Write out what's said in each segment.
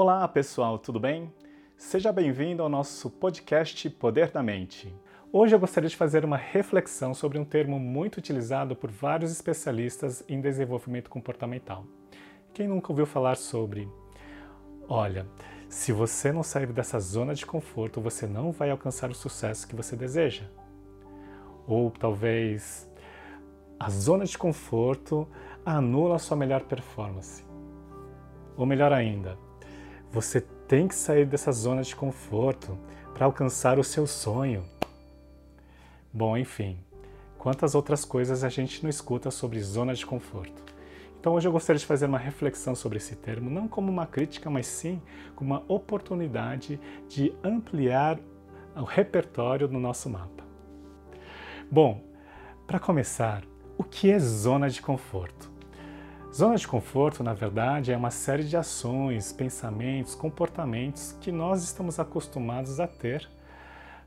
Olá pessoal, tudo bem? Seja bem-vindo ao nosso podcast Poder da Mente. Hoje eu gostaria de fazer uma reflexão sobre um termo muito utilizado por vários especialistas em desenvolvimento comportamental. Quem nunca ouviu falar sobre? Olha, se você não sair dessa zona de conforto, você não vai alcançar o sucesso que você deseja. Ou talvez a zona de conforto anula a sua melhor performance. Ou melhor ainda, você tem que sair dessa zona de conforto para alcançar o seu sonho. Bom, enfim, quantas outras coisas a gente não escuta sobre zona de conforto? Então hoje eu gostaria de fazer uma reflexão sobre esse termo, não como uma crítica, mas sim como uma oportunidade de ampliar o repertório no nosso mapa. Bom, para começar, o que é zona de conforto? Zona de conforto, na verdade, é uma série de ações, pensamentos, comportamentos que nós estamos acostumados a ter,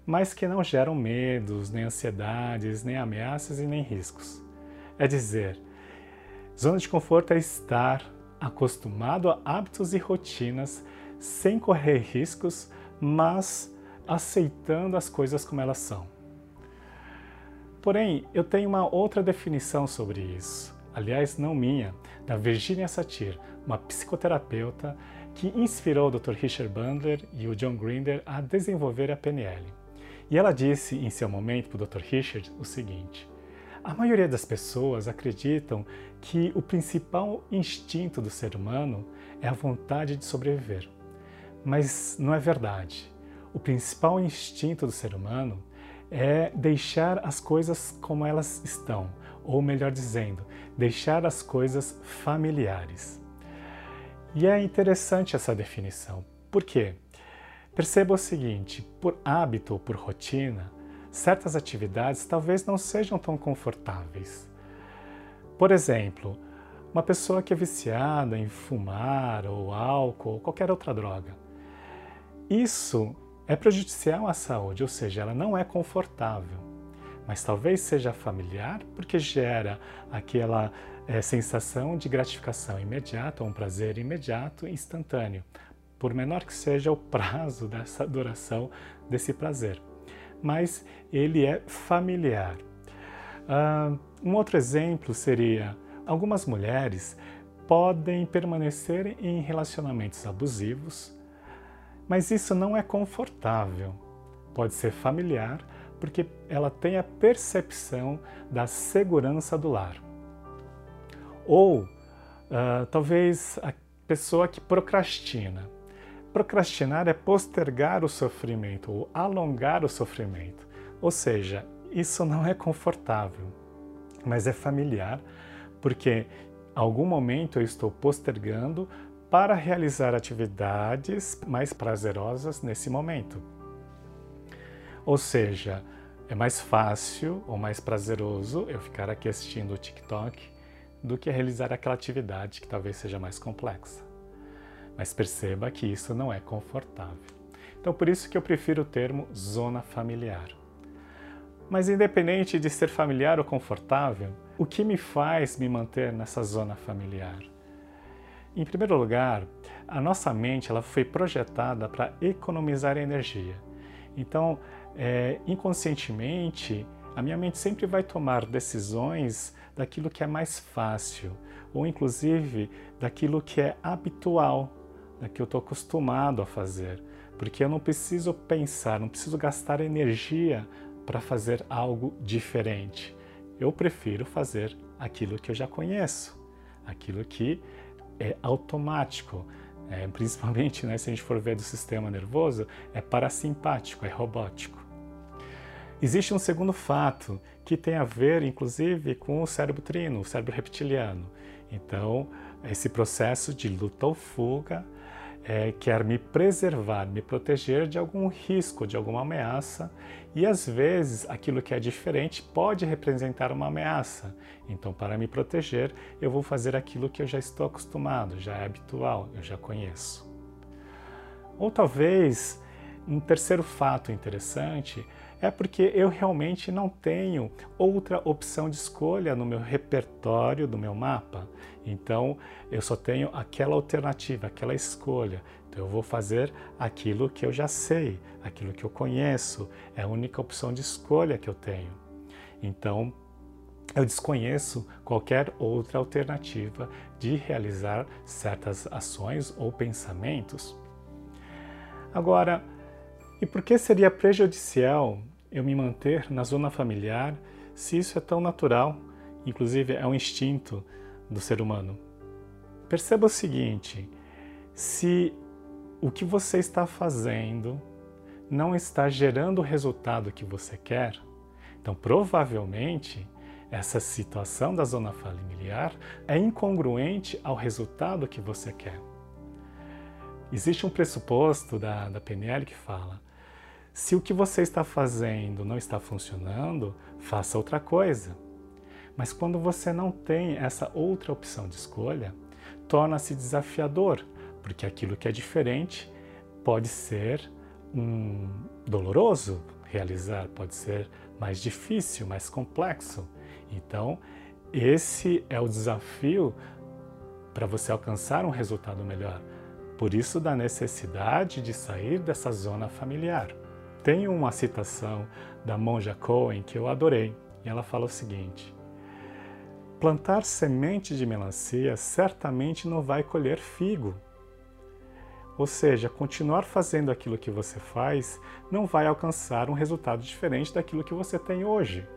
mas que não geram medos, nem ansiedades, nem ameaças e nem riscos. É dizer, zona de conforto é estar acostumado a hábitos e rotinas sem correr riscos, mas aceitando as coisas como elas são. Porém, eu tenho uma outra definição sobre isso aliás, não minha, da Virginia Satir, uma psicoterapeuta que inspirou o Dr. Richard Bandler e o John Grinder a desenvolver a PNL. E ela disse em seu momento para o Dr. Richard o seguinte: a maioria das pessoas acreditam que o principal instinto do ser humano é a vontade de sobreviver. Mas não é verdade. O principal instinto do ser humano é deixar as coisas como elas estão, ou melhor dizendo, deixar as coisas familiares. E é interessante essa definição. Por quê? Perceba o seguinte: por hábito ou por rotina, certas atividades talvez não sejam tão confortáveis. Por exemplo, uma pessoa que é viciada em fumar ou álcool ou qualquer outra droga. Isso é prejudicial à saúde, ou seja, ela não é confortável mas talvez seja familiar porque gera aquela é, sensação de gratificação imediata, um prazer imediato instantâneo, por menor que seja o prazo dessa duração desse prazer. Mas ele é familiar. Um outro exemplo seria: algumas mulheres podem permanecer em relacionamentos abusivos, mas isso não é confortável. Pode ser familiar, porque ela tem a percepção da segurança do lar. Ou uh, talvez a pessoa que procrastina. Procrastinar é postergar o sofrimento ou alongar o sofrimento. Ou seja, isso não é confortável, mas é familiar, porque algum momento eu estou postergando para realizar atividades mais prazerosas nesse momento. Ou seja, é mais fácil ou mais prazeroso eu ficar aqui assistindo o TikTok do que realizar aquela atividade que talvez seja mais complexa. Mas perceba que isso não é confortável. Então, por isso que eu prefiro o termo zona familiar. Mas independente de ser familiar ou confortável, o que me faz me manter nessa zona familiar? Em primeiro lugar, a nossa mente ela foi projetada para economizar energia. Então, é, inconscientemente, a minha mente sempre vai tomar decisões daquilo que é mais fácil, ou inclusive daquilo que é habitual, da que eu estou acostumado a fazer, porque eu não preciso pensar, não preciso gastar energia para fazer algo diferente. Eu prefiro fazer aquilo que eu já conheço, aquilo que é automático. É, principalmente né, se a gente for ver do sistema nervoso, é parasimpático, é robótico. Existe um segundo fato que tem a ver, inclusive, com o cérebro trino, o cérebro reptiliano. Então, esse processo de luta ou fuga é, quer me preservar, me proteger de algum risco, de alguma ameaça, e às vezes aquilo que é diferente pode representar uma ameaça. Então, para me proteger, eu vou fazer aquilo que eu já estou acostumado, já é habitual, eu já conheço. Ou talvez um terceiro fato interessante É porque eu realmente não tenho outra opção de escolha no meu repertório do meu mapa. Então eu só tenho aquela alternativa, aquela escolha. Então eu vou fazer aquilo que eu já sei, aquilo que eu conheço. É a única opção de escolha que eu tenho. Então eu desconheço qualquer outra alternativa de realizar certas ações ou pensamentos. Agora, e por que seria prejudicial eu me manter na zona familiar se isso é tão natural, inclusive é um instinto do ser humano? Perceba o seguinte: se o que você está fazendo não está gerando o resultado que você quer, então provavelmente essa situação da zona familiar é incongruente ao resultado que você quer. Existe um pressuposto da, da PNL que fala: se o que você está fazendo não está funcionando, faça outra coisa. Mas quando você não tem essa outra opção de escolha, torna-se desafiador, porque aquilo que é diferente pode ser um, doloroso realizar, pode ser mais difícil, mais complexo. Então, esse é o desafio para você alcançar um resultado melhor. Por isso, da necessidade de sair dessa zona familiar. Tem uma citação da Monja Cohen que eu adorei, e ela fala o seguinte: Plantar semente de melancia certamente não vai colher figo. Ou seja, continuar fazendo aquilo que você faz não vai alcançar um resultado diferente daquilo que você tem hoje.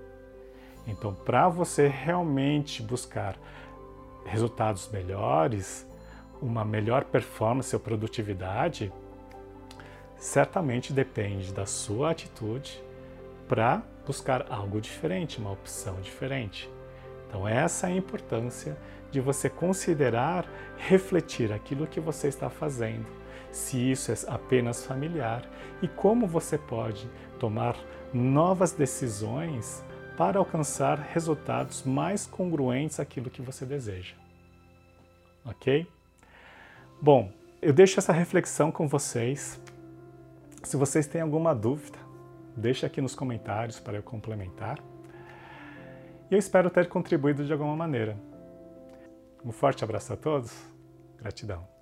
Então, para você realmente buscar resultados melhores, uma melhor performance ou produtividade, certamente depende da sua atitude para buscar algo diferente, uma opção diferente. Então, essa é a importância de você considerar, refletir aquilo que você está fazendo, se isso é apenas familiar e como você pode tomar novas decisões para alcançar resultados mais congruentes àquilo que você deseja. Ok? Bom, eu deixo essa reflexão com vocês se vocês têm alguma dúvida, deixe aqui nos comentários para eu complementar. E eu espero ter contribuído de alguma maneira. Um forte abraço a todos. Gratidão.